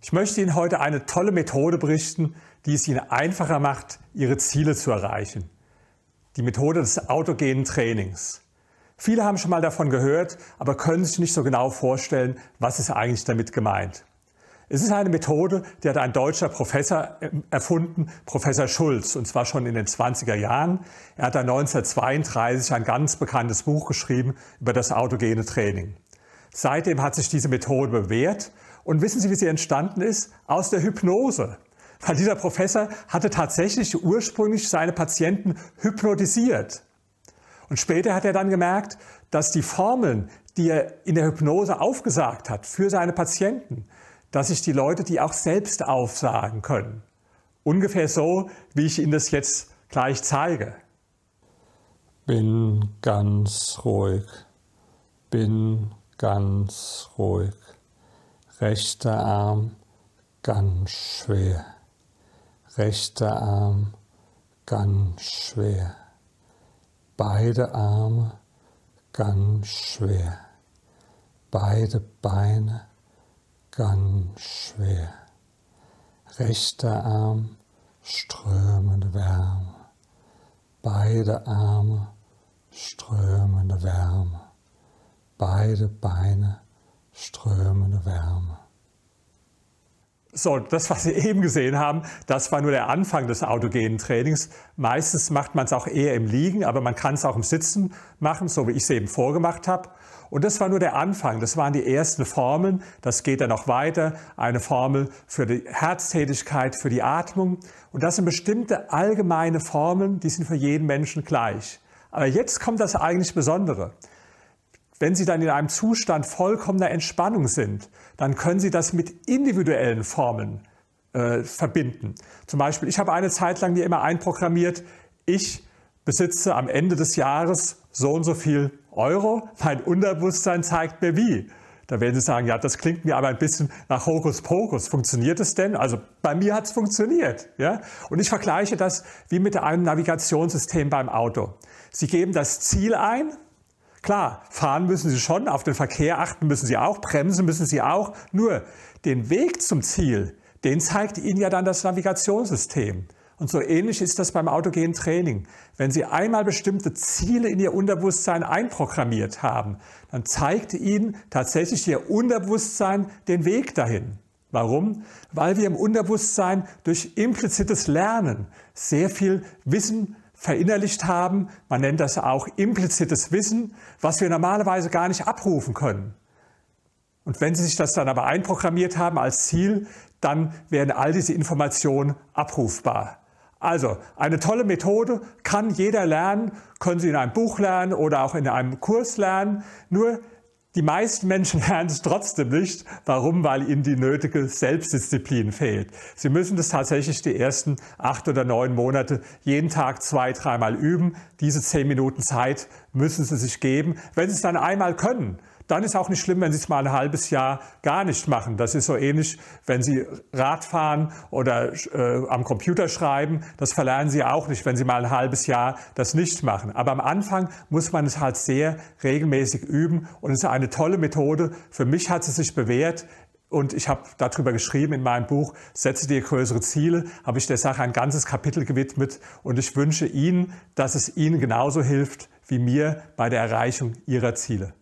Ich möchte Ihnen heute eine tolle Methode berichten, die es Ihnen einfacher macht, Ihre Ziele zu erreichen. Die Methode des autogenen Trainings. Viele haben schon mal davon gehört, aber können sich nicht so genau vorstellen, was ist eigentlich damit gemeint. Es ist eine Methode, die hat ein deutscher Professor ähm, erfunden, Professor Schulz, und zwar schon in den 20er Jahren. Er hat dann 1932 ein ganz bekanntes Buch geschrieben über das autogene Training. Seitdem hat sich diese Methode bewährt. Und wissen Sie, wie sie entstanden ist? Aus der Hypnose. Weil dieser Professor hatte tatsächlich ursprünglich seine Patienten hypnotisiert. Und später hat er dann gemerkt, dass die Formeln, die er in der Hypnose aufgesagt hat für seine Patienten, dass sich die Leute die auch selbst aufsagen können. Ungefähr so, wie ich Ihnen das jetzt gleich zeige. Bin ganz ruhig. Bin ganz ruhig. Rechter Arm ganz schwer. Rechter Arm ganz schwer. Beide Arme ganz schwer. Beide Beine ganz schwer. Rechter Arm strömende Wärme. Beide Arme strömende Wärme. Beide Beine strömende Wärme. So, das, was Sie eben gesehen haben, das war nur der Anfang des autogenen Trainings. Meistens macht man es auch eher im Liegen, aber man kann es auch im Sitzen machen, so wie ich es eben vorgemacht habe. Und das war nur der Anfang, das waren die ersten Formeln. Das geht dann noch weiter. Eine Formel für die Herztätigkeit, für die Atmung. Und das sind bestimmte allgemeine Formeln, die sind für jeden Menschen gleich. Aber jetzt kommt das eigentlich Besondere. Wenn Sie dann in einem Zustand vollkommener Entspannung sind, dann können Sie das mit individuellen Formeln äh, verbinden. Zum Beispiel, ich habe eine Zeit lang mir immer einprogrammiert, ich besitze am Ende des Jahres so und so viel Euro, mein Unterbewusstsein zeigt mir wie. Da werden Sie sagen, ja, das klingt mir aber ein bisschen nach Hokuspokus. Funktioniert es denn? Also bei mir hat es funktioniert. Ja? Und ich vergleiche das wie mit einem Navigationssystem beim Auto. Sie geben das Ziel ein, Klar, fahren müssen Sie schon, auf den Verkehr achten müssen Sie auch, bremsen müssen Sie auch. Nur den Weg zum Ziel, den zeigt Ihnen ja dann das Navigationssystem. Und so ähnlich ist das beim autogenen Training. Wenn Sie einmal bestimmte Ziele in Ihr Unterbewusstsein einprogrammiert haben, dann zeigt Ihnen tatsächlich Ihr Unterbewusstsein den Weg dahin. Warum? Weil wir im Unterbewusstsein durch implizites Lernen sehr viel Wissen verinnerlicht haben. Man nennt das auch implizites Wissen, was wir normalerweise gar nicht abrufen können. Und wenn Sie sich das dann aber einprogrammiert haben als Ziel, dann werden all diese Informationen abrufbar. Also eine tolle Methode, kann jeder lernen, können Sie in einem Buch lernen oder auch in einem Kurs lernen. Nur die meisten Menschen lernen es trotzdem nicht. Warum? Weil ihnen die nötige Selbstdisziplin fehlt. Sie müssen das tatsächlich die ersten acht oder neun Monate jeden Tag zwei, dreimal üben. Diese zehn Minuten Zeit müssen Sie sich geben. Wenn Sie es dann einmal können, dann ist auch nicht schlimm, wenn Sie es mal ein halbes Jahr gar nicht machen. Das ist so ähnlich, wenn Sie Rad fahren oder äh, am Computer schreiben. Das verlernen Sie auch nicht, wenn Sie mal ein halbes Jahr das nicht machen. Aber am Anfang muss man es halt sehr regelmäßig üben und es ist eine tolle Methode. Für mich hat sie sich bewährt. Und ich habe darüber geschrieben in meinem Buch Setze dir größere Ziele, habe ich der Sache ein ganzes Kapitel gewidmet und ich wünsche Ihnen, dass es Ihnen genauso hilft wie mir bei der Erreichung Ihrer Ziele.